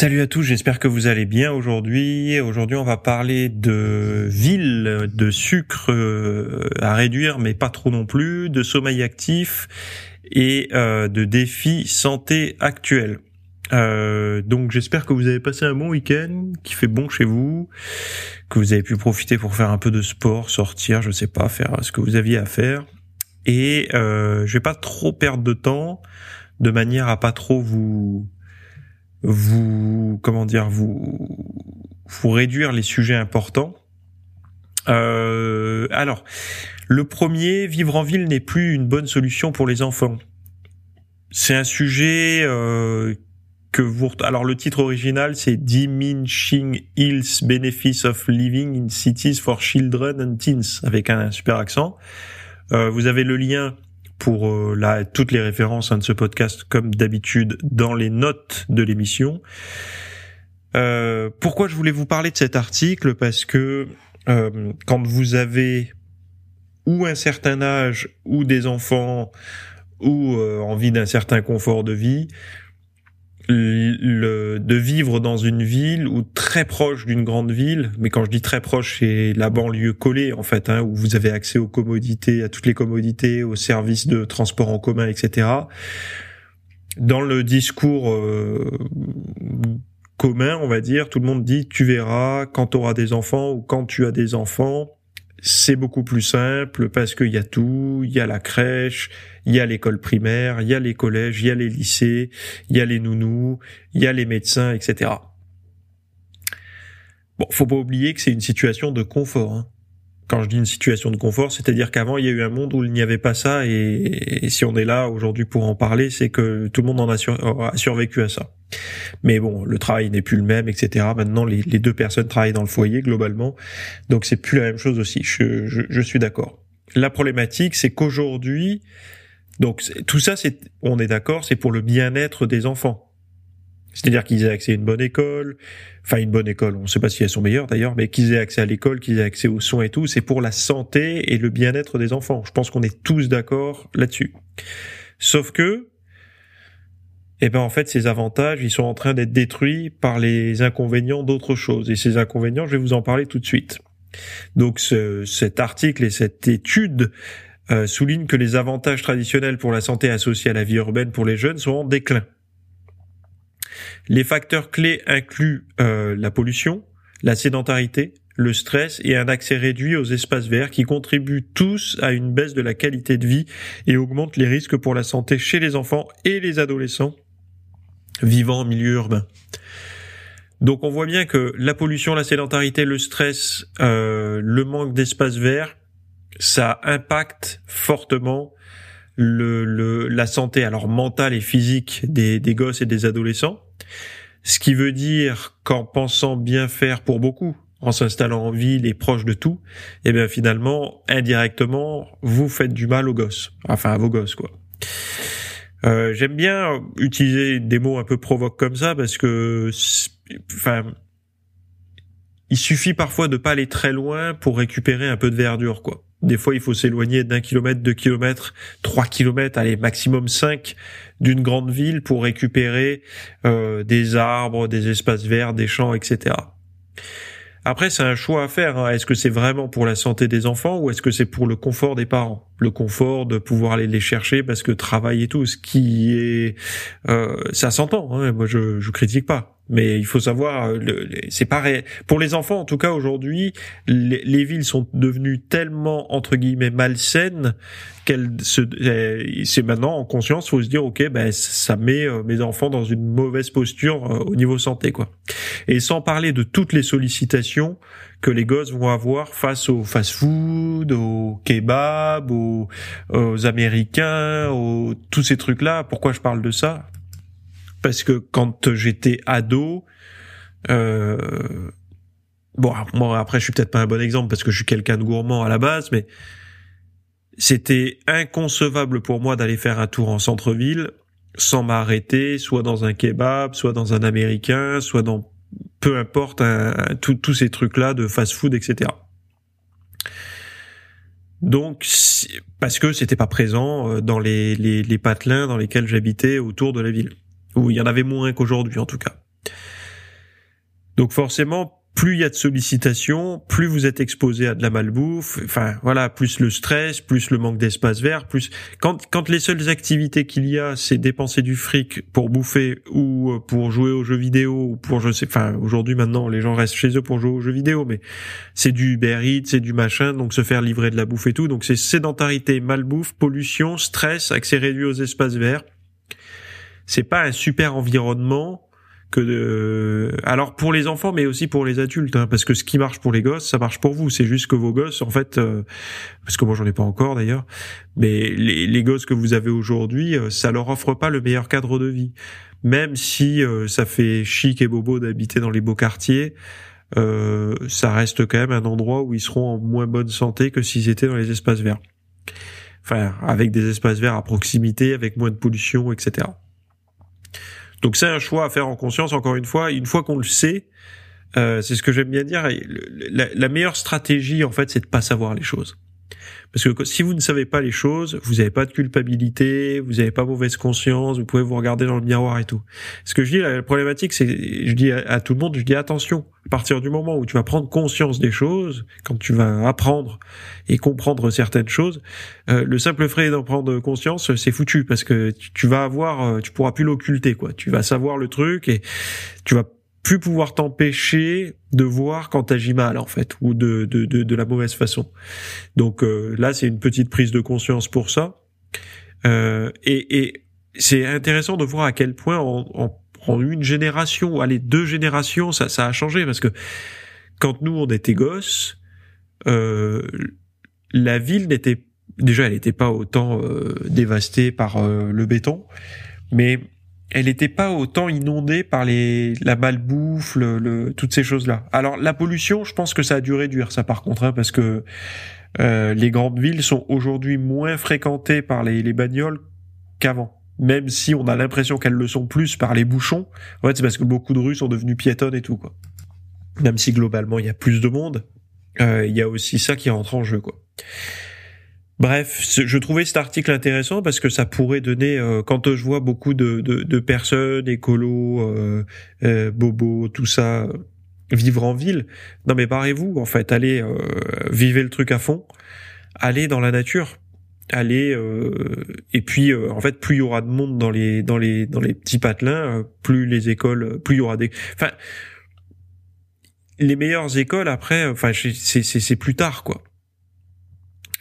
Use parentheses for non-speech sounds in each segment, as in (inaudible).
Salut à tous, j'espère que vous allez bien aujourd'hui. Aujourd'hui, on va parler de villes, de sucre euh, à réduire, mais pas trop non plus, de sommeil actif et euh, de défis santé actuels. Euh, donc j'espère que vous avez passé un bon week-end, qui fait bon chez vous, que vous avez pu profiter pour faire un peu de sport, sortir, je sais pas, faire ce que vous aviez à faire. Et euh, je vais pas trop perdre de temps, de manière à pas trop vous vous comment dire vous vous réduire les sujets importants. Euh, alors, le premier, vivre en ville n'est plus une bonne solution pour les enfants. C'est un sujet euh, que vous... Alors le titre original, c'est Diminishing Hills Benefits of Living in Cities for Children and Teens, avec un super accent. Euh, vous avez le lien pour euh, là toutes les références hein, de ce podcast comme d'habitude dans les notes de l'émission. Euh, pourquoi je voulais vous parler de cet article? Parce que euh, quand vous avez ou un certain âge ou des enfants ou envie d'un certain confort de vie, le, de vivre dans une ville ou très proche d'une grande ville, mais quand je dis très proche, c'est la banlieue collée en fait, hein, où vous avez accès aux commodités, à toutes les commodités, aux services de transport en commun, etc. Dans le discours euh, commun, on va dire, tout le monde dit tu verras quand tu auras des enfants ou quand tu as des enfants, c'est beaucoup plus simple parce qu'il y a tout, il y a la crèche, il y a l'école primaire, il y a les collèges, il y a les lycées, il y a les nounous, il y a les médecins, etc. Bon, faut pas oublier que c'est une situation de confort. Hein. Quand je dis une situation de confort, c'est-à-dire qu'avant il y a eu un monde où il n'y avait pas ça, et, si on est là aujourd'hui pour en parler, c'est que tout le monde en a, survécu à ça. Mais bon, le travail n'est plus le même, etc. Maintenant, les, deux personnes travaillent dans le foyer globalement, donc c'est plus la même chose aussi. Je, je, suis d'accord. La problématique, c'est qu'aujourd'hui, donc tout ça, c'est, on est d'accord, c'est pour le bien-être des enfants. C'est-à-dire qu'ils aient accès à une bonne école, enfin une bonne école, on ne sait pas si elles sont meilleures d'ailleurs, mais qu'ils aient accès à l'école, qu'ils aient accès aux soins et tout, c'est pour la santé et le bien-être des enfants. Je pense qu'on est tous d'accord là-dessus. Sauf que eh ben en fait ces avantages ils sont en train d'être détruits par les inconvénients d'autres choses et ces inconvénients je vais vous en parler tout de suite. Donc ce, cet article et cette étude euh, soulignent que les avantages traditionnels pour la santé associés à la vie urbaine pour les jeunes sont en déclin. Les facteurs clés incluent euh, la pollution, la sédentarité, le stress et un accès réduit aux espaces verts qui contribuent tous à une baisse de la qualité de vie et augmentent les risques pour la santé chez les enfants et les adolescents vivant en milieu urbain. Donc on voit bien que la pollution, la sédentarité, le stress, euh, le manque d'espace vert, ça impacte fortement le, la santé alors mentale et physique des, des gosses et des adolescents. Ce qui veut dire qu'en pensant bien faire pour beaucoup, en s'installant en ville et proche de tout, eh bien finalement, indirectement, vous faites du mal aux gosses, enfin à vos gosses quoi. Euh, j'aime bien utiliser des mots un peu provoques comme ça parce que, enfin, il suffit parfois de pas aller très loin pour récupérer un peu de verdure, quoi. Des fois, il faut s'éloigner d'un kilomètre, deux kilomètres, trois kilomètres, allez, maximum cinq d'une grande ville pour récupérer euh, des arbres, des espaces verts, des champs, etc. Après, c'est un choix à faire. Hein. Est-ce que c'est vraiment pour la santé des enfants ou est-ce que c'est pour le confort des parents? Le confort de pouvoir aller les chercher parce que travail et tout, ce qui est, euh, ça s'entend. Hein. Moi, je, je critique pas. Mais il faut savoir, euh, c'est pareil. Pour les enfants, en tout cas aujourd'hui, les, villes sont devenues tellement entre guillemets malsaines qu'elles se, eh, c'est maintenant en conscience, faut se dire ok, ben ça met euh, mes enfants dans une mauvaise posture euh, au niveau santé quoi. Et sans parler de toutes les sollicitations que les gosses vont avoir face au fast-food, au kebab, aux, aux américains, aux tous ces trucs là. Pourquoi je parle de ça? Parce que quand j'étais ado, Euh, bon, moi après je suis peut-être pas un bon exemple parce que je suis quelqu'un de gourmand à la base, mais c'était inconcevable pour moi d'aller faire un tour en centre-ville sans m'arrêter, soit dans un kebab, soit dans un américain, soit dans peu importe tous ces trucs-là de fast-food, etc. Donc, parce que c'était pas présent euh, dans les, les, les patelins dans lesquels j'habitais autour de la ville, où il y en avait moins qu'aujourd'hui en tout cas. Donc forcément, plus il y a de sollicitations, plus vous êtes exposé à de la malbouffe, enfin voilà, plus le stress, plus le manque d'espace vert, plus quand quand les seules activités qu'il y a, c'est dépenser du fric pour bouffer ou euh, pour jouer aux jeux vidéo ou pour je sais enfin aujourd'hui maintenant les gens restent chez eux pour jouer aux jeux vidéo mais c'est du Uber Eats, c'est du machin donc se faire livrer de la bouffe et tout donc c'est sédentarité, malbouffe, pollution, stress, accès réduit aux espaces verts. C'est pas un super environnement que de... alors pour les enfants mais aussi pour les adultes hein, parce que ce qui marche pour les gosses ça marche pour vous. C'est juste que vos gosses en fait euh, parce que moi j'en ai pas encore d'ailleurs mais les, les, gosses que vous avez aujourd'hui euh, ça leur offre pas le meilleur cadre de vie. Même si euh, ça fait chic et bobo d'habiter dans les beaux quartiers ça reste quand même un endroit où ils seront en moins bonne santé que s'ils étaient dans les espaces verts. Enfin avec des espaces verts à proximité avec moins de pollution etc donc c'est un choix à faire en conscience. Encore une fois, une fois qu'on le sait, euh, c'est ce que j'aime bien dire. La, la, meilleure stratégie, en fait, c'est de pas savoir les choses. Parce que si vous ne savez pas les choses, vous n'avez pas de culpabilité, vous n'avez pas mauvaise conscience, vous pouvez vous regarder dans le miroir et tout. Ce que je dis, la problématique, c'est, je dis à, tout le monde, je dis attention. À partir du moment où tu vas prendre conscience des choses, quand tu vas apprendre et comprendre certaines choses, euh, le simple fait d'en prendre conscience, c'est foutu parce que tu, vas avoir, euh, tu pourras plus l'occulter, quoi. Tu vas savoir le truc et tu vas plus pouvoir t'empêcher de voir quand t'agis mal en fait ou de, de, de, de la mauvaise façon. Donc euh, là c'est une petite prise de conscience pour ça. Euh, et, et c'est intéressant de voir à quel point en, en, en, une génération, allez deux générations, ça, ça a changé parce que quand nous on était gosses, euh, la ville n'était déjà elle n'était pas autant euh, dévastée par euh, le béton, mais elle n'était pas autant inondée par les la malbouffe, le, toutes ces choses-là. Alors la pollution, je pense que ça a dû réduire ça par contre, hein, parce que euh, les grandes villes sont aujourd'hui moins fréquentées par les, les bagnoles qu'avant. Même si on a l'impression qu'elles le sont plus par les bouchons, en fait c'est parce que beaucoup de rues sont devenues piétonnes et tout quoi. Même si globalement il y a plus de monde, euh, il y a aussi ça qui rentre en jeu quoi. Bref, je trouvais cet article intéressant parce que ça pourrait donner, euh, quand je vois beaucoup de, de, personnes, écolos, euh, euh, bobos, tout ça, vivre en ville, non mais barrez-vous en fait, allez, euh, vivez le truc à fond, allez dans la nature, allez, et puis en fait, plus il y aura de monde dans les dans les dans les petits patelins, plus les écoles, plus il y aura des, enfin, les meilleures écoles après, enfin c'est plus tard quoi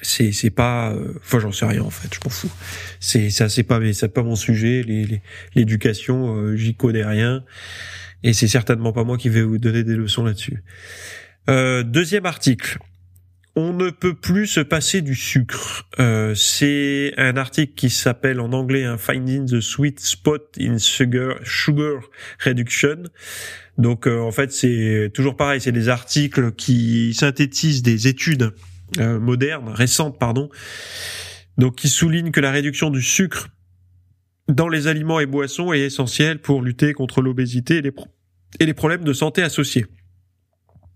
c'est c'est pas euh, enfin j'en sais rien en fait je m'en fous c'est ça c'est pas mais c'est pas mon sujet les l'éducation euh, j'y connais rien et c'est certainement pas moi qui vais vous donner des leçons là-dessus euh, deuxième article on ne peut plus se passer du sucre. Euh, c'est un article qui s'appelle en anglais un Finding the Sweet Spot in Sugar, sugar Reduction. Donc en fait c'est toujours pareil, c'est des articles qui synthétisent des études euh, moderne, récente, pardon, donc qui souligne que la réduction du sucre dans les aliments et boissons est essentielle pour lutter contre l'obésité et et les problèmes de santé associés.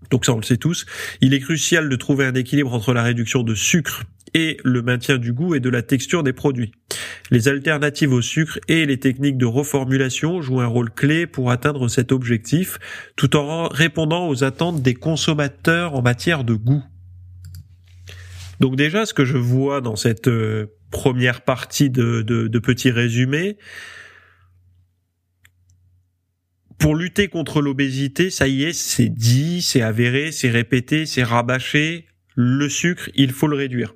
Donc ça, on le sait tous. Il est crucial de trouver un équilibre entre la réduction de sucre et le maintien du goût et de la texture des produits. Les alternatives au sucre et les techniques de reformulation jouent un rôle clé pour atteindre cet objectif, tout en répondant aux attentes des consommateurs en matière de goût. Donc déjà, ce que je vois dans cette euh, première partie de, de, de petit résumé, pour lutter contre l'obésité, ça y est, c'est dit, c'est avéré, c'est répété, c'est rabâché. Le sucre, il faut le réduire.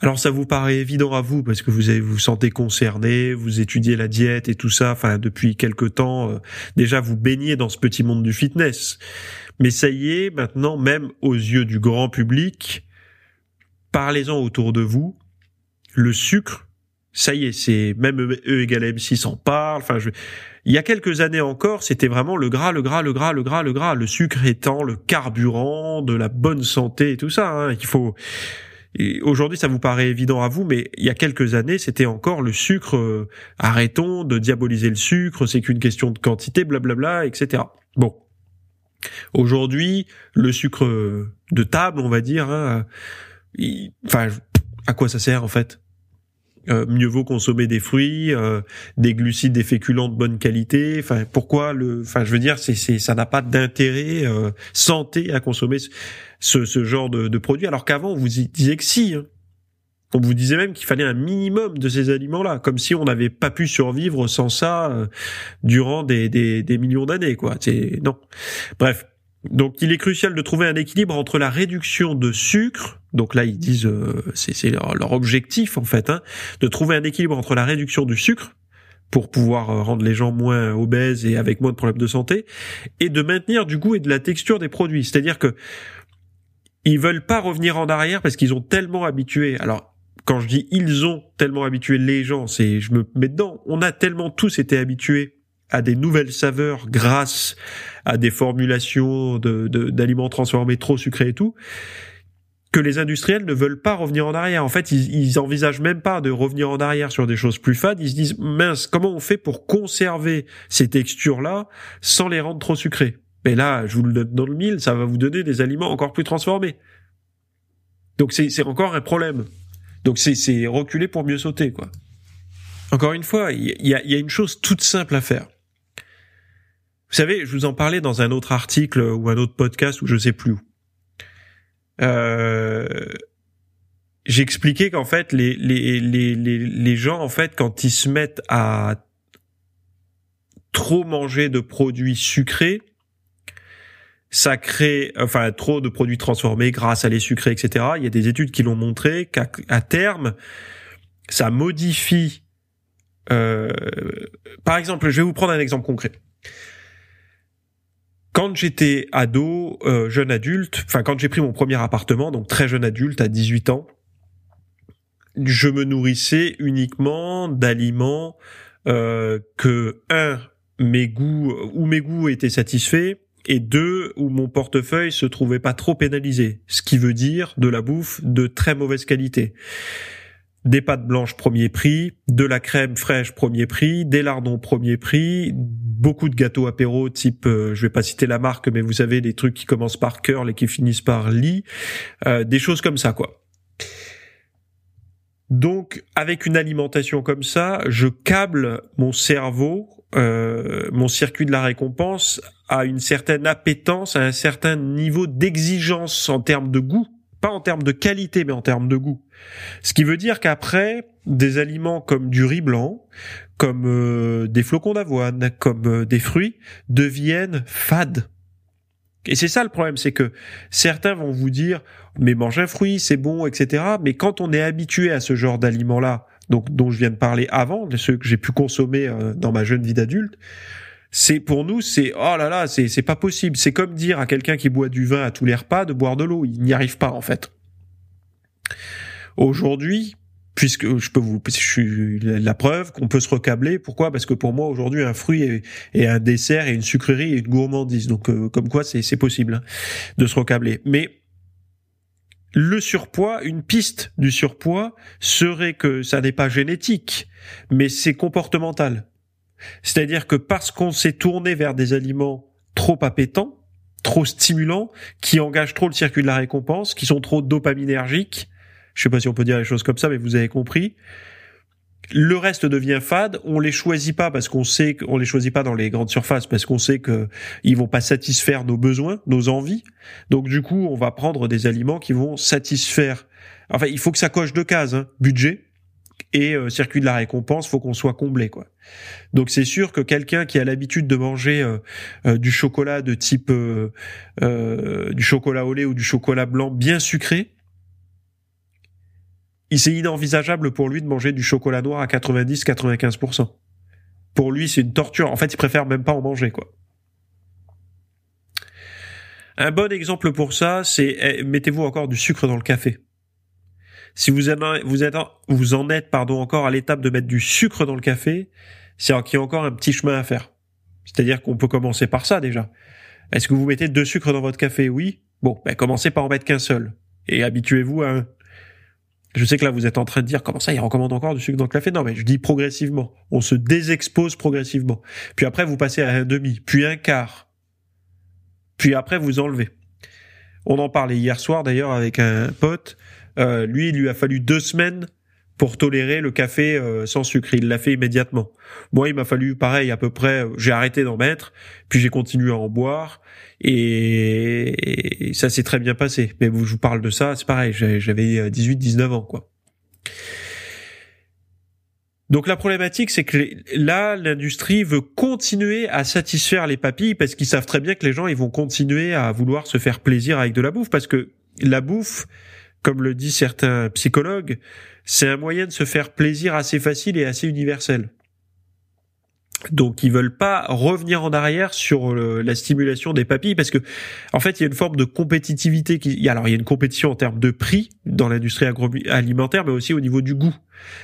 Alors ça vous paraît évident à vous parce que vous avez, vous sentez concerné, vous étudiez la diète et tout ça. Enfin depuis quelque temps, euh, déjà vous baignez dans ce petit monde du fitness. Mais ça y est, maintenant même aux yeux du grand public, parlez-en autour de vous. Le sucre, Ça y est, c'est même E, égale M6 en parle. Enfin, je... il y a quelques années encore, c'était vraiment le gras, le gras, le gras, le gras, le gras, le sucre étant le carburant de la bonne santé et tout ça. Hein. Il faut. Aujourd'hui, ça vous paraît évident à vous, mais il y a quelques années, c'était encore le sucre. Euh, arrêtons de diaboliser le sucre, c'est qu'une question de quantité, blablabla, etc. Bon. Aujourd'hui, le sucre de table, on va dire, hein, enfin, à quoi ça sert en fait? Euh, mieux vaut consommer des fruits, euh, des glucides, des féculents de bonne qualité. Enfin, pourquoi le Enfin, je veux dire, c'est, ça n'a pas d'intérêt euh, santé à consommer ce, ce genre de, de produits, alors qu'avant on vous disait que si. Hein. On vous disait même qu'il fallait un minimum de ces aliments-là, comme si on n'avait pas pu survivre sans ça durant des, des, des millions d'années, quoi. C'est non. Bref, donc il est crucial de trouver un équilibre entre la réduction de sucre, donc là ils disent euh, c'est leur, objectif en fait, hein, de trouver un équilibre entre la réduction du sucre pour pouvoir euh, rendre les gens moins obèses et avec moins de problèmes de santé, et de maintenir du goût et de la texture des produits. C'est-à-dire que ils veulent pas revenir en arrière parce qu'ils ont tellement habitué. Alors quand je dis ils ont tellement habitué les gens, c'est je me mets dedans. On a tellement tous été habitués à des nouvelles saveurs grâce à des formulations d'aliments de, transformés trop sucrés et tout, que les industriels ne veulent pas revenir en arrière. En fait, ils, ils envisagent même pas de revenir en arrière sur des choses plus fades. Ils se disent mince, comment on fait pour conserver ces textures-là sans les rendre trop sucrées? Mais là, je vous le donne dans le mille, ça va vous donner des aliments encore plus transformés. Donc c'est encore un problème. Donc c'est reculer pour mieux sauter, quoi. Encore une fois, il y a, y a une chose toute simple à faire. Vous savez, je vous en parlais dans un autre article ou un autre podcast ou je sais plus où. Euh, J'expliquais qu'en fait, les, les, les, les, gens, en fait, quand ils se mettent à trop manger de produits sucrés, ça crée, enfin, trop de produits transformés grâce à les sucrés, etc. Il y a des études qui l'ont montré qu'à terme, ça modifie. Euh, par exemple, je vais vous prendre un exemple concret quand j'étais ado, euh, jeune adulte, enfin quand j'ai pris mon premier appartement, donc très jeune adulte à 18 ans, je me nourrissais uniquement d'aliments euh, que un mes goûts où mes goûts étaient satisfaits et deux où mon portefeuille se trouvait pas trop pénalisé, ce qui veut dire de la bouffe de très mauvaise qualité des pâtes blanches premier prix, de la crème fraîche premier prix, des lardons premier prix, beaucoup de gâteaux apéro type, euh, je vais pas citer la marque, mais vous savez des trucs qui commencent par cœur et qui finissent par lit, euh, des choses comme ça quoi. Donc avec une alimentation comme ça, je câble mon cerveau, euh, mon circuit de la récompense à une certaine appétence, à un certain niveau d'exigence en termes de goût pas en termes de qualité, mais en termes de goût. Ce qui veut dire qu'après, des aliments comme du riz blanc, comme euh, des flocons d'avoine, comme euh, des fruits, deviennent fades. Et c'est ça le problème, c'est que certains vont vous dire, mais mange un fruit, c'est bon, etc. Mais quand on est habitué à ce genre d'aliments-là, donc dont je viens de parler avant, de ceux que j'ai pu consommer euh, dans ma jeune vie d'adulte, c'est pour nous c'est oh là là c'est c'est pas possible. C'est comme dire à quelqu'un qui boit du vin à tous les repas de boire de l'eau. Il n'y arrive pas en fait. Aujourd'hui puisque je peux vous je suis la preuve qu'on peut se recabler. Pourquoi? Parce que pour moi aujourd'hui un fruit est, un dessert et une sucrerie et une gourmandise. Donc euh, comme quoi c'est c'est possible de se recabler. Mais le surpoids, une piste du surpoids serait que ça n'est pas génétique, mais c'est comportemental. C'est-à-dire que parce qu'on s'est tourné vers des aliments trop appétants, trop stimulants, qui engagent trop le circuit de la récompense, qui sont trop dopaminergiques, je sais pas si on peut dire les choses comme ça, mais vous avez compris. Le reste devient fade. On les choisit pas parce qu'on sait qu'on les choisit pas dans les grandes surfaces parce qu'on sait que ils vont pas satisfaire nos besoins, nos envies. Donc du coup, on va prendre des aliments qui vont satisfaire. Enfin, il faut que ça coche deux cases. Hein. Budget, et euh, circuit de la récompense, faut qu'on soit comblé quoi. Donc c'est sûr que quelqu'un qui a l'habitude de manger euh, euh, du chocolat de type du chocolat au lait ou du chocolat blanc bien sucré, il c'est inenvisageable pour lui de manger du chocolat noir à 90-95%. Pour lui, c'est une torture. En fait, il préfère même pas en manger quoi. Un bon exemple pour ça, c'est eh, mettez-vous encore du sucre dans le café Si vous vous êtes, vous en êtes, pardon, encore à l'étape de mettre du sucre dans le café, c'est qu'il y a encore un petit chemin à faire. C'est-à-dire qu'on peut commencer par ça déjà. Est-ce que vous mettez deux sucres dans votre café? Oui. Bon, ben commencez par en mettre qu'un seul et habituez-vous à un. Je sais que là vous êtes en train de dire comment ça il recommande encore du sucre dans le café? Non mais je dis progressivement. On se désexpose progressivement. Puis après vous passez à un demi, puis un quart. Puis après vous enlevez. On en parlait hier soir d'ailleurs avec un pote. Euh, lui, il lui a fallu deux semaines pour tolérer le café euh, sans sucre. Il l'a fait immédiatement. Moi, il m'a fallu pareil à peu près. J'ai arrêté d'en mettre, puis j'ai continué à en boire, et, ça s'est très bien passé. Mais je vous parle de ça, c'est pareil. J'avais 18-19 ans, quoi. Donc la problématique, c'est que là, l'industrie veut continuer à satisfaire les papilles parce qu'ils savent très bien que les gens, ils vont continuer à vouloir se faire plaisir avec de la bouffe parce que la bouffe, comme le disent certains psychologues, c'est un moyen de se faire plaisir assez facile et assez universel. Donc ils veulent pas revenir en arrière sur la stimulation des papilles parce que en fait il y a une forme de compétitivité qui alors il y a une compétition en termes de prix dans l'industrie agroalimentaire mais aussi au niveau du goût.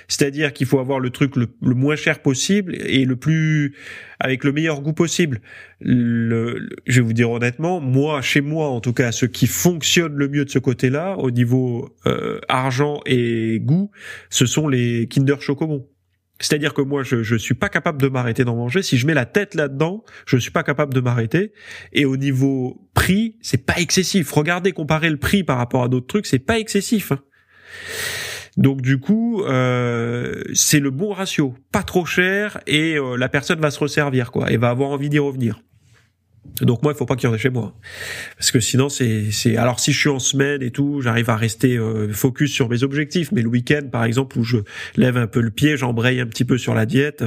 C'est-à-dire qu'il faut avoir le truc le, moins cher possible et le plus avec le meilleur goût possible. Le, je vais vous dire honnêtement, moi chez moi en tout cas ce qui fonctionne le mieux de ce côté-là au niveau euh, argent et goût, ce sont les Kinder Chocobon. C'est-à-dire que moi, je je suis pas capable de m'arrêter d'en manger. Si je mets la tête là-dedans, je suis pas capable de m'arrêter. Et au niveau prix, c'est pas excessif. Regardez, comparer le prix par rapport à d'autres trucs, c'est pas excessif. Hein. Donc du coup, euh, c'est le bon ratio, pas trop cher et euh, la personne va se resservir quoi, et va avoir envie d'y revenir. Donc moi, il faut pas qu'il y en ait chez moi, parce que sinon c'est c'est. Alors si je suis en semaine et tout, j'arrive à rester euh, focus sur mes objectifs. Mais le week-end, par exemple, où je lève un peu le pied, j'embraye un petit peu sur la diète.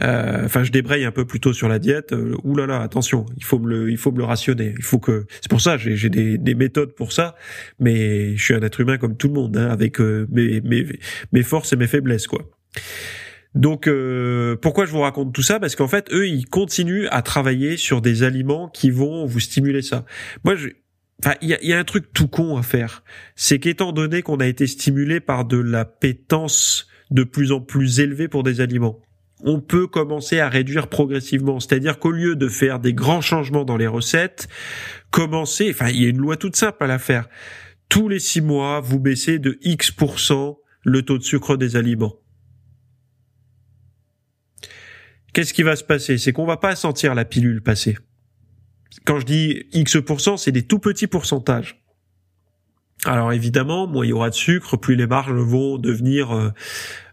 Euh, enfin, je débraye un peu plutôt sur la diète. Euh, ouh là là, attention, il faut me le, il faut me le rationner. Il faut que. C'est pour ça, j'ai des, des méthodes pour ça. Mais je suis un être humain comme tout le monde, hein, avec euh, mes mes mes forces et mes faiblesses, quoi. Donc euh, pourquoi je vous raconte tout ça? Parce qu'en fait, eux, ils continuent à travailler sur des aliments qui vont vous stimuler ça. Moi, je, Enfin, il y a, un truc tout con à faire. C'est qu'étant donné qu'on a été stimulé par de la pétence de plus en plus élevée pour des aliments, on peut commencer à réduire progressivement. C'est-à-dire qu'au lieu de faire des grands changements dans les recettes, commencer, enfin, il y a une loi toute simple à la faire. Tous les six mois, vous baissez de X% le taux de sucre des aliments. Qu'est-ce qui va se passer? C'est qu'on va pas sentir la pilule passer. Quand je dis X%, c'est des tout petits pourcentages. Alors évidemment, moins il y aura de sucre, plus les marges vont devenir euh,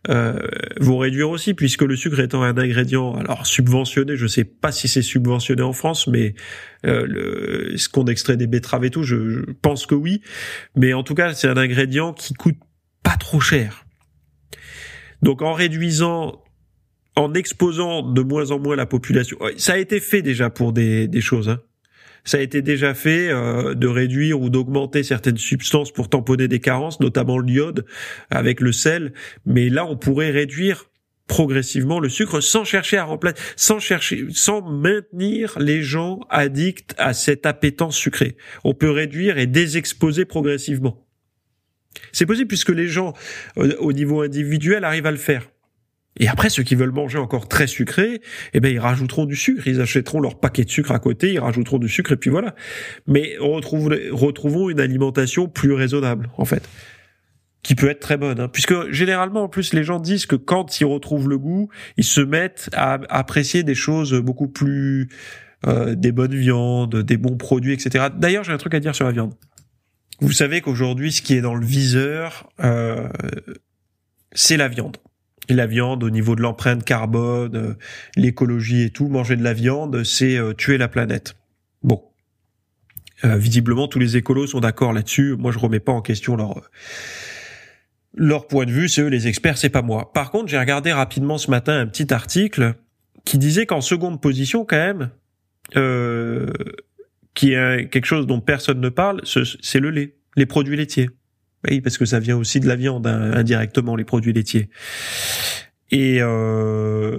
euh, vont réduire aussi, puisque le sucre étant un ingrédient alors subventionné, je sais pas si c'est subventionné en France, mais euh, le, ce qu'on extrait des betteraves et tout, je, je pense que oui. Mais en tout cas, c'est un ingrédient qui coûte pas trop cher. Donc en réduisant en exposant de moins en moins la population. Ça a été fait déjà pour des, choses. Hein. Ça a été déjà fait euh, de réduire ou d'augmenter certaines substances pour tamponner des carences, notamment l'iode avec le sel. Mais là, on pourrait réduire progressivement le sucre sans chercher à remplacer, sans chercher, sans maintenir les gens addicts à cette appétence sucrée. On peut réduire et désexposer progressivement. C'est possible puisque les gens, euh, au niveau individuel, arrivent à le faire. Et après, ceux qui veulent manger encore très sucré, eh ben ils rajouteront du sucre, ils achèteront leur paquet de sucre à côté, ils rajouteront du sucre et puis voilà. Mais retrouve, retrouvons une alimentation plus raisonnable en fait, qui peut être très bonne, hein. puisque généralement en plus les gens disent que quand ils retrouvent le goût, ils se mettent à apprécier des choses beaucoup plus euh, des bonnes viandes, des bons produits, etc. D'ailleurs, j'ai un truc à dire sur la viande. Vous savez qu'aujourd'hui, ce qui est dans le viseur, euh, c'est la viande la viande au niveau de l'empreinte carbone, euh, l'écologie et tout, manger de la viande, c'est euh, tuer la planète. Bon. Euh, visiblement, tous les écolos sont d'accord là-dessus. Moi, je remets pas en question leur leur point de vue. C'est eux les experts, c'est pas moi. Par contre, j'ai regardé rapidement ce matin un petit article qui disait qu'en seconde position, quand même, qui est quelque chose dont personne ne parle, c'est le lait, les produits laitiers. Oui, parce que ça vient aussi de la viande hein, indirectement, les produits laitiers. Et euh,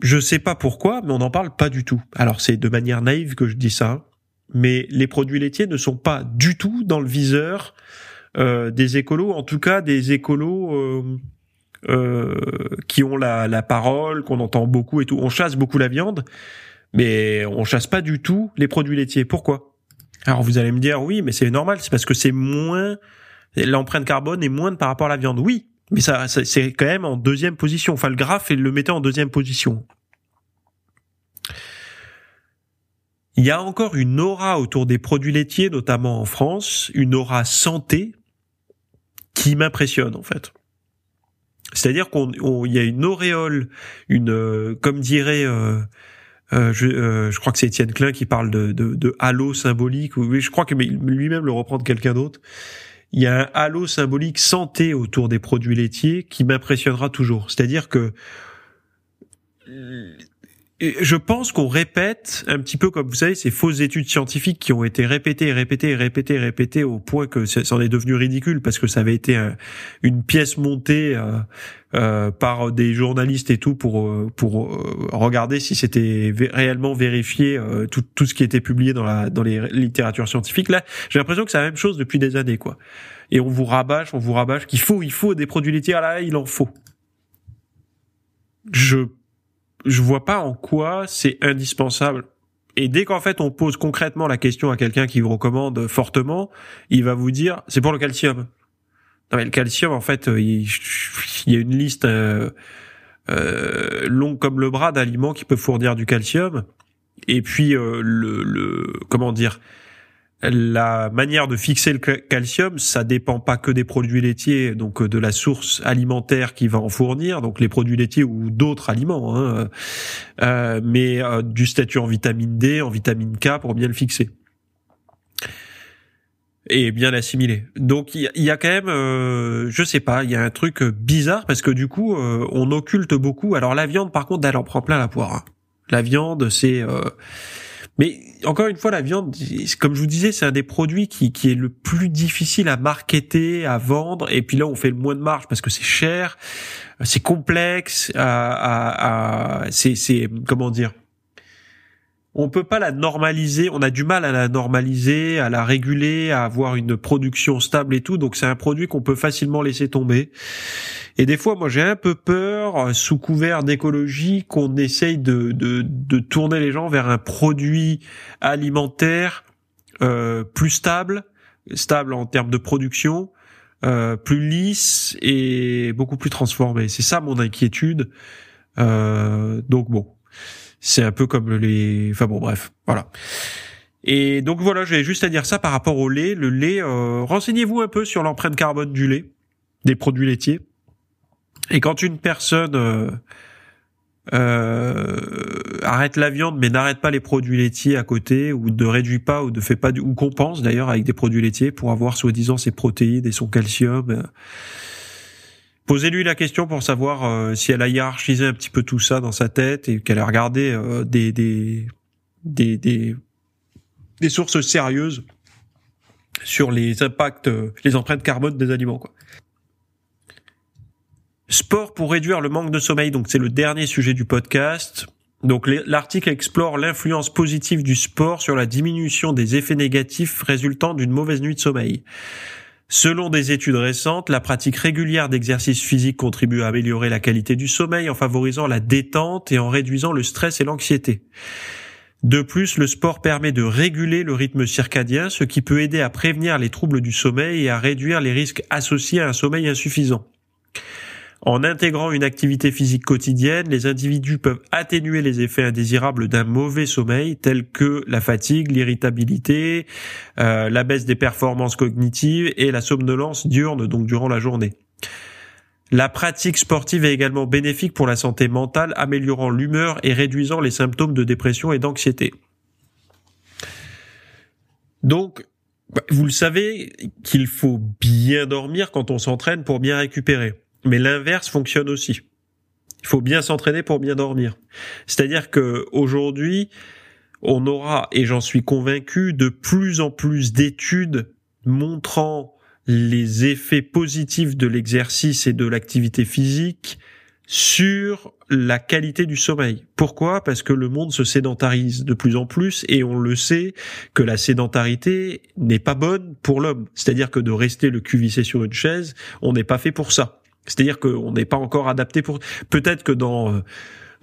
je sais pas pourquoi, mais on n'en parle pas du tout. Alors c'est de manière naïve que je dis ça, mais les produits laitiers ne sont pas du tout dans le viseur euh, des écolos, en tout cas des écolos euh, euh, qui ont la, la parole, qu'on entend beaucoup et tout. On chasse beaucoup la viande, mais on chasse pas du tout les produits laitiers. Pourquoi? Alors vous allez me dire oui, mais c'est normal, c'est parce que c'est moins l'empreinte carbone est moindre par rapport à la viande. Oui, mais ça, c'est quand même en deuxième position. Enfin, le graphe, il le mettait en deuxième position. Il y a encore une aura autour des produits laitiers, notamment en France, une aura santé qui m'impressionne en fait. C'est-à-dire qu'on il y a une auréole, une euh, comme dirait euh, euh, je, je, crois que c'est Étienne Klein qui parle de, de, de halo symbolique. Oui, je crois que lui-même le reprend de quelqu'un d'autre il y a un halo symbolique santé autour des produits laitiers qui m'impressionnera toujours. C'est-à-dire que je pense qu'on répète un petit peu comme vous savez ces fausses études scientifiques qui ont été répétées, répétées, répétées, répétées au point que ça en est devenu ridicule parce que ça avait été une pièce montée euh, euh, par des journalistes et tout pour euh, pour regarder si c'était réellement vérifié tout, tout ce qui était publié dans la dans les littératures scientifiques. Là, j'ai l'impression que c'est la même chose depuis des années quoi. Et on vous rabâche, on vous rabâche qu'il faut il faut des produits laitiers. Ah là, il en faut. Je je vois pas en quoi c'est indispensable. Et dès qu'en fait on pose concrètement la question à quelqu'un qui vous recommande fortement, il va vous dire c'est pour le calcium. Non mais le calcium en fait, euh, il, (laughs) y a une liste euh, euh, longue comme le bras d'aliments qui peuvent fournir du calcium. Et puis euh, le, le comment dire la manière de fixer le calcium, ça dépend pas que des produits laitiers, donc euh, de la source alimentaire qui va en fournir, donc les produits laitiers ou d'autres aliments, hein, euh, mais euh, du statut en vitamine D, en vitamine K pour bien le fixer et bien l'assimiler. Donc il y, a quand même, je sais pas, il y a un truc bizarre parce que du coup on occulte beaucoup. Alors la viande, par contre, elle en prend plein la poire. Hein. La viande, c'est mais encore une fois, la viande, comme je vous disais, c'est un des produits qui, qui est le plus difficile à marketer, à vendre. Et puis là, on fait le moins de marge parce que c'est cher, c'est complexe, à, à, à c'est comment dire on peut pas la normaliser, on a du mal à la normaliser, à la réguler, à avoir une production stable et tout, donc c'est un produit qu'on peut facilement laisser tomber. Et des fois, moi, j'ai un peu peur, euh, sous couvert d'écologie, qu'on essaye de, de, de, tourner les gens vers un produit alimentaire euh, plus stable, stable en termes de production, euh, plus lisse et beaucoup plus transformé. C'est ça mon inquiétude. Euh, donc bon, c'est un peu comme les... Enfin bon, bref, voilà. Et donc voilà, j'ai juste à dire ça par rapport au lait. Le lait, euh, renseignez-vous un peu sur l'empreinte carbone du lait, des produits laitiers. Et quand une personne euh, euh, arrête la viande mais n'arrête pas les produits laitiers à côté ou ne réduit pas ou ne fait pas du, ou compense d'ailleurs avec des produits laitiers pour avoir soi-disant ses protéines et son calcium Posez-lui la question pour savoir euh, si elle a hiérarchisé un petit peu tout ça dans sa tête et qu'elle a regardé euh, des, des, des, des, sources sérieuses sur les impacts, euh, les empreintes carbone des aliments. Quoi. Sport pour réduire le manque de sommeil, donc c'est le dernier sujet du podcast. Donc l'article explore l'influence positive du sport sur la diminution des effets négatifs résultant d'une mauvaise nuit de sommeil. Selon des études récentes, la pratique régulière d'exercice physique contribue à améliorer la qualité du sommeil en favorisant la détente et en réduisant le stress et l'anxiété. De plus, le sport permet de réguler le rythme circadien, ce qui peut aider à prévenir les troubles du sommeil et à réduire les risques associés à un sommeil insuffisant. En intégrant une activité physique quotidienne, les individus peuvent atténuer les effets indésirables d'un mauvais sommeil, tels que la fatigue, l'irritabilité, euh, la baisse des performances cognitives et la somnolence diurne, donc durant la journée. La pratique sportive est également bénéfique pour la santé mentale, améliorant l'humeur et réduisant les symptômes de dépression et d'anxiété. Donc, bah, vous le savez qu'il faut bien dormir quand on s'entraîne pour bien récupérer. Mais l'inverse fonctionne aussi. Il faut bien s'entraîner pour bien dormir. C'est-à-dire que aujourd'hui, on aura, et j'en suis convaincu, de plus en plus d'études montrant les effets positifs de l'exercice et de l'activité physique sur la qualité du sommeil. Pourquoi? Parce que le monde se sédentarise de plus en plus et on le sait que la sédentarité n'est pas bonne pour l'homme. C'est-à-dire que de rester le cul vissé sur une chaise, on n'est pas fait pour ça. C'est-à-dire qu'on n'est pas encore adapté pour. Peut-être que dans euh,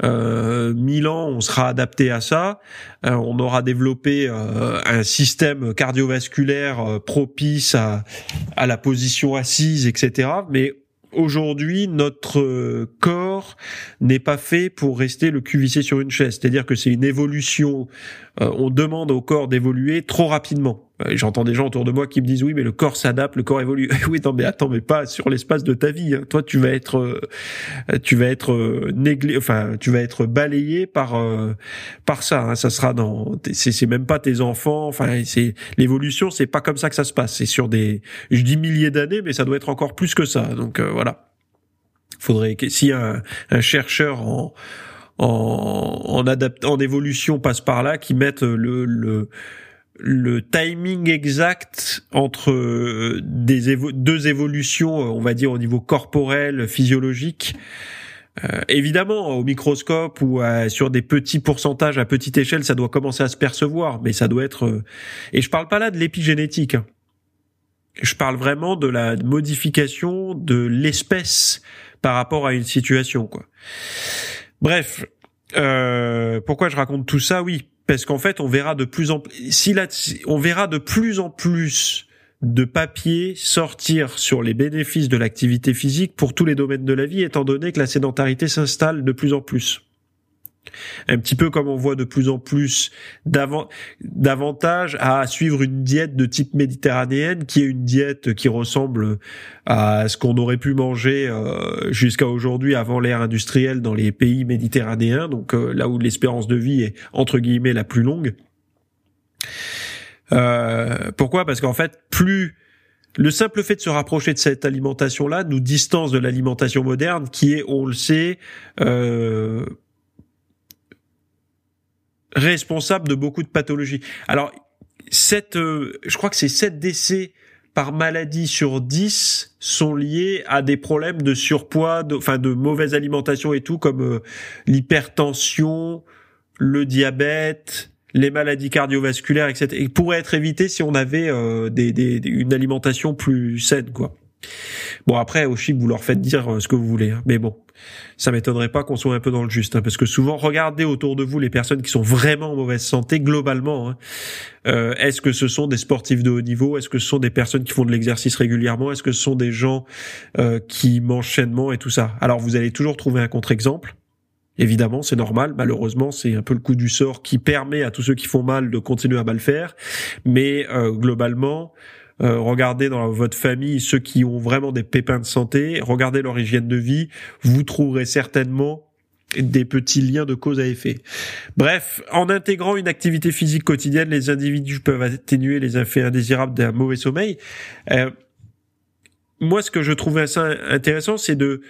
euh, mille ans, on sera adapté à ça. Euh, on aura développé euh, un système cardiovasculaire propice à, à la position assise, etc. Mais aujourd'hui, notre corps n'est pas fait pour rester le cul vissé sur une chaise. C'est-à-dire que c'est une évolution. Euh, on demande au corps d'évoluer trop rapidement. Euh, j'entends des gens autour de moi qui me disent oui, mais le corps s'adapte, le corps évolue. (laughs) oui, non, mais attends, mais pas sur l'espace de ta vie. Hein. Toi, tu vas être, euh, tu vas être néglé, enfin, tu vas être balayé par par ça. Hein. Ça sera dans, c'est même pas tes enfants. Enfin, c'est l'évolution, c'est pas comme ça que ça se passe. C'est sur des, je dis milliers d'années, mais ça doit être encore plus que ça. Donc voilà. Faudrait si un, un chercheur en en, en, adapt, en évolution passe par là, qui mettent le, le, le timing exact entre euh, des deux évolutions, on va dire au niveau corporel, physiologique. Euh, évidemment, au microscope ou sur des petits pourcentages à petite échelle, ça doit commencer à se percevoir, mais ça doit être. Euh, et je parle pas là de l'épigénétique. Hein. Je parle vraiment de la modification de l'espèce par rapport à une situation, quoi. Bref, euh, pourquoi je raconte tout ça? Oui, parce qu'en fait, on verra de plus en là, on verra de plus en plus de papiers sortir sur les bénéfices de l'activité physique pour tous les domaines de la vie, étant donné que la sédentarité s'installe de plus en plus. Un petit peu comme on voit de plus en plus davantage à suivre une diète de type méditerranéenne, qui est une diète qui ressemble à ce qu'on aurait pu manger euh, jusqu'à aujourd'hui avant l'ère industrielle dans les pays méditerranéens, donc euh, là où l'espérance de vie est entre guillemets la plus longue. Euh, pourquoi? Parce qu'en fait, plus le simple fait de se rapprocher de cette alimentation-là nous distance de l'alimentation moderne, qui est, on le sait, euh, responsable de beaucoup de pathologies. Alors, cette, euh, je crois que c'est 7 décès par maladie sur 10 sont liés à des problèmes de surpoids, de, enfin de mauvaise alimentation et tout, comme euh, l'hypertension, le diabète, les maladies cardiovasculaires, etc. Et pourraient être évités si on avait euh, des, des, une alimentation plus saine, quoi. Bon après au Chip vous leur faites dire euh, ce que vous voulez, hein. mais bon, ça m'étonnerait pas qu'on soit un peu dans le juste, hein, parce que souvent regardez autour de vous les personnes qui sont vraiment en mauvaise santé globalement. Hein. Euh, est-ce que ce sont des sportifs de haut niveau? Est-ce que ce sont des personnes qui font de l'exercice régulièrement? Est-ce que ce sont des gens euh, qui mangent sainement et tout ça? Alors vous allez toujours trouver un contre-exemple. Évidemment, c'est normal. Malheureusement, c'est un peu le coup du sort qui permet à tous ceux qui font mal de continuer à mal faire. Mais globalement, euh, regardez dans votre famille ceux qui ont vraiment des pépins de santé, regardez leur hygiène de vie, vous trouverez certainement des petits liens de cause à effet. Bref, en intégrant une activité physique quotidienne, les individus peuvent atténuer les effets indésirables d'un mauvais sommeil. Euh, moi, ce que je trouvais assez intéressant, c'est de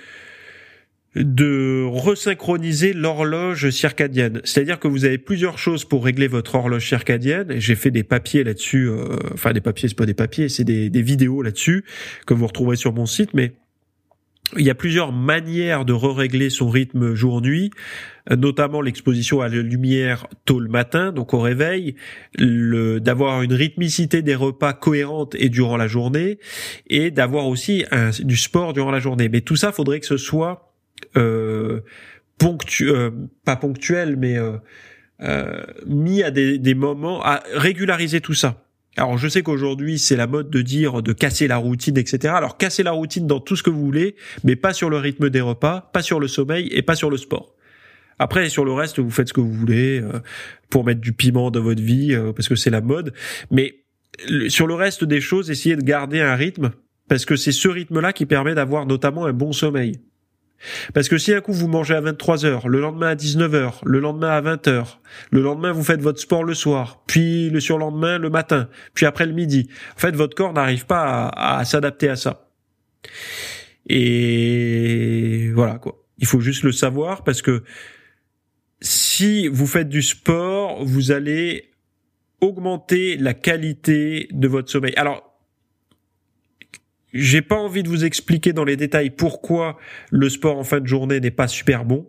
de resynchroniser l'horloge circadienne. C'est-à-dire que vous avez plusieurs choses pour régler votre horloge circadienne. J'ai fait des papiers là-dessus. Euh, enfin, des papiers, c'est pas des papiers, c'est des, vidéos là-dessus que vous retrouverez sur mon site. Mais il y a plusieurs manières de re-régler son rythme jour-nuit, notamment l'exposition à la lumière tôt le matin, donc au réveil, d'avoir une rythmicité des repas cohérente et durant la journée, et d'avoir aussi du sport durant la journée. Mais tout ça, faudrait que ce soit ponctu euh, pas ponctuel, mais euh, euh, mis à des, des moments, à régulariser tout ça. Alors je sais qu'aujourd'hui c'est la mode de dire de casser la routine, etc. Alors casser la routine dans tout ce que vous voulez, mais pas sur le rythme des repas, pas sur le sommeil et pas sur le sport. Après sur le reste vous faites ce que vous voulez pour mettre du piment dans votre vie parce que c'est la mode. Mais sur le reste des choses, essayez de garder un rythme parce que c'est ce rythme-là qui permet d'avoir notamment un bon sommeil. Parce que si un coup vous mangez à 23 heures, le lendemain à 19 heures, le lendemain à 20 heures, le lendemain vous faites votre sport le soir, puis le surlendemain le matin, puis après le midi, en fait votre corps n'arrive pas à, s'adapter à ça. Et voilà quoi. Il faut juste le savoir parce que si vous faites du sport, vous allez augmenter la qualité de votre sommeil. Alors j'ai pas envie de vous expliquer dans les détails pourquoi le sport en fin de journée n'est pas super bon.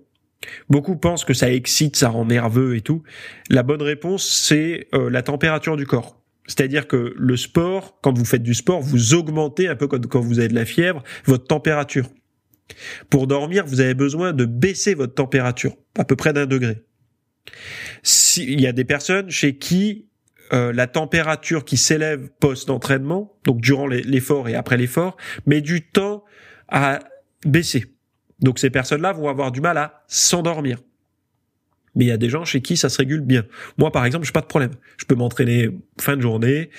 Beaucoup pensent que ça excite, ça rend nerveux et tout. La bonne réponse, c'est euh, la température du corps. C'est-à-dire que le sport, quand vous faites du sport, vous augmentez un peu comme quand vous avez de la fièvre, votre température. Pour dormir, vous avez besoin de baisser votre température, à peu près d'un degré. il y a des personnes chez qui euh, la température qui s'élève post-entraînement, donc durant l'effort et après l'effort, met du temps à baisser. Donc ces personnes-là vont avoir du mal à s'endormir. Mais il y a des gens chez qui ça se régule bien. Moi, par exemple, j'ai pas de problème. Je peux m'entraîner fin de journée,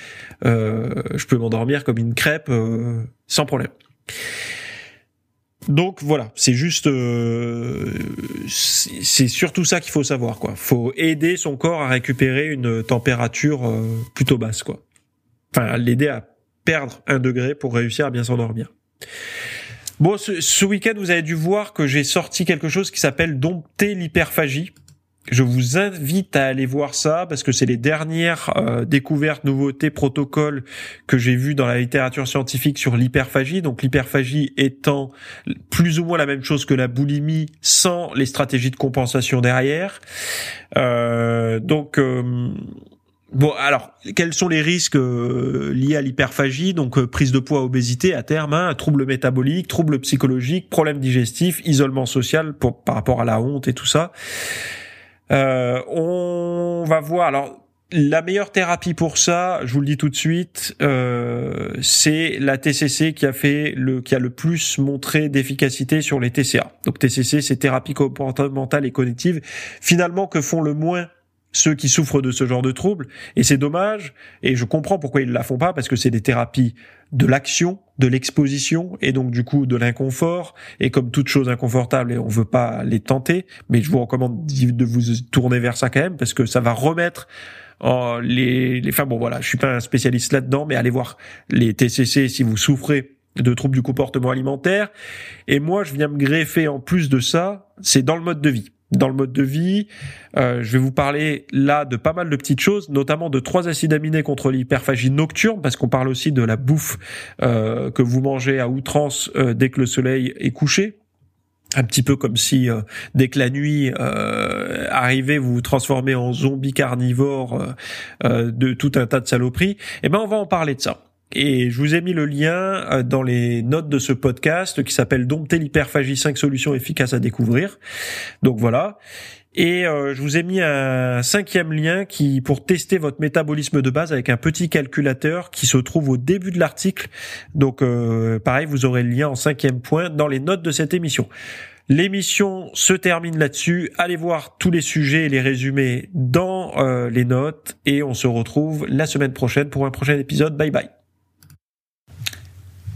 euh, je peux m'endormir comme une crêpe euh, sans problème. Donc voilà, c'est juste, euh, c'est surtout ça qu'il faut savoir quoi. Faut aider son corps à récupérer une température euh, plutôt basse quoi. Enfin, l'aider à perdre un degré pour réussir à bien s'endormir. Bon, ce, ce week-end, vous avez dû voir que j'ai sorti quelque chose qui s'appelle dompter l'hyperphagie. Je vous invite à aller voir ça parce que c'est les dernières euh, découvertes, nouveautés, protocoles que j'ai vus dans la littérature scientifique sur l'hyperphagie. Donc l'hyperphagie étant plus ou moins la même chose que la boulimie sans les stratégies de compensation derrière. Euh, donc euh, Bon, alors, quels sont les risques liés à l'hyperphagie? Donc, prise de poids, obésité à terme, hein, troubles métaboliques, troubles psychologiques, problèmes digestifs, isolement social par rapport à la honte et tout ça. Euh, on va voir. Alors, la meilleure thérapie pour ça, je vous le dis tout de suite, euh, c'est la TCC qui a fait le qui a le plus montré d'efficacité sur les TCA. Donc TCC, c'est thérapie comportementale et cognitive. Finalement, que font le moins ceux qui souffrent de ce genre de troubles. Et c'est dommage, et je comprends pourquoi ils ne la font pas, parce que c'est des thérapies de l'action, de l'exposition, et donc du coup de l'inconfort, et comme toute chose inconfortable, et on veut pas les tenter, mais je vous recommande de vous tourner vers ça quand même, parce que ça va remettre en les, les, enfin bon voilà, je suis pas un spécialiste là-dedans, mais allez voir les TCC si vous souffrez de troubles du comportement alimentaire. Et moi, je viens me greffer en plus de ça, c'est dans le mode de vie dans le mode de vie. Euh, je vais vous parler là de pas mal de petites choses, notamment de trois acides aminés contre l'hyperphagie nocturne, parce qu'on parle aussi de la bouffe euh, que vous mangez à outrance euh, dès que le soleil est couché. Un petit peu comme si dès que la nuit arrivait, vous vous transformez en zombie carnivore de tout un tas de saloperies. Eh ben, on va en parler de ça. Et je vous ai mis le lien euh, dans les notes de ce podcast qui s'appelle Dompter l'hyperphagie 5 solutions efficaces à découvrir. Donc voilà. Et euh, je vous ai mis un cinquième lien qui pour tester votre métabolisme de base avec un petit calculateur qui se trouve au début de l'article. Donc euh, pareil, vous aurez le lien en cinquième point dans les notes de cette émission. L'émission se termine là-dessus. Allez voir tous les sujets et les résumés dans les notes et on se retrouve la semaine prochaine pour un prochain épisode. Bye bye.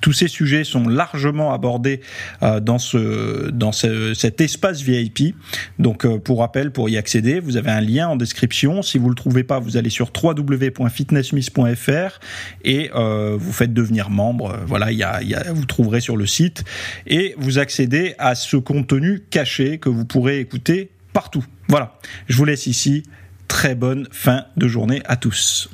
tous ces sujets sont largement abordés euh, dans ce dans ce, cet espace VIP. Donc euh, pour rappel, pour y accéder, vous avez un lien en description. Si vous le trouvez pas, vous allez sur www.fitnessmiss.fr et euh, vous faites devenir membre. Voilà, il y a, y a, vous trouverez sur le site et vous accédez à ce contenu caché que vous pourrez écouter partout. Voilà, je vous laisse ici. Très bonne fin de journée à tous.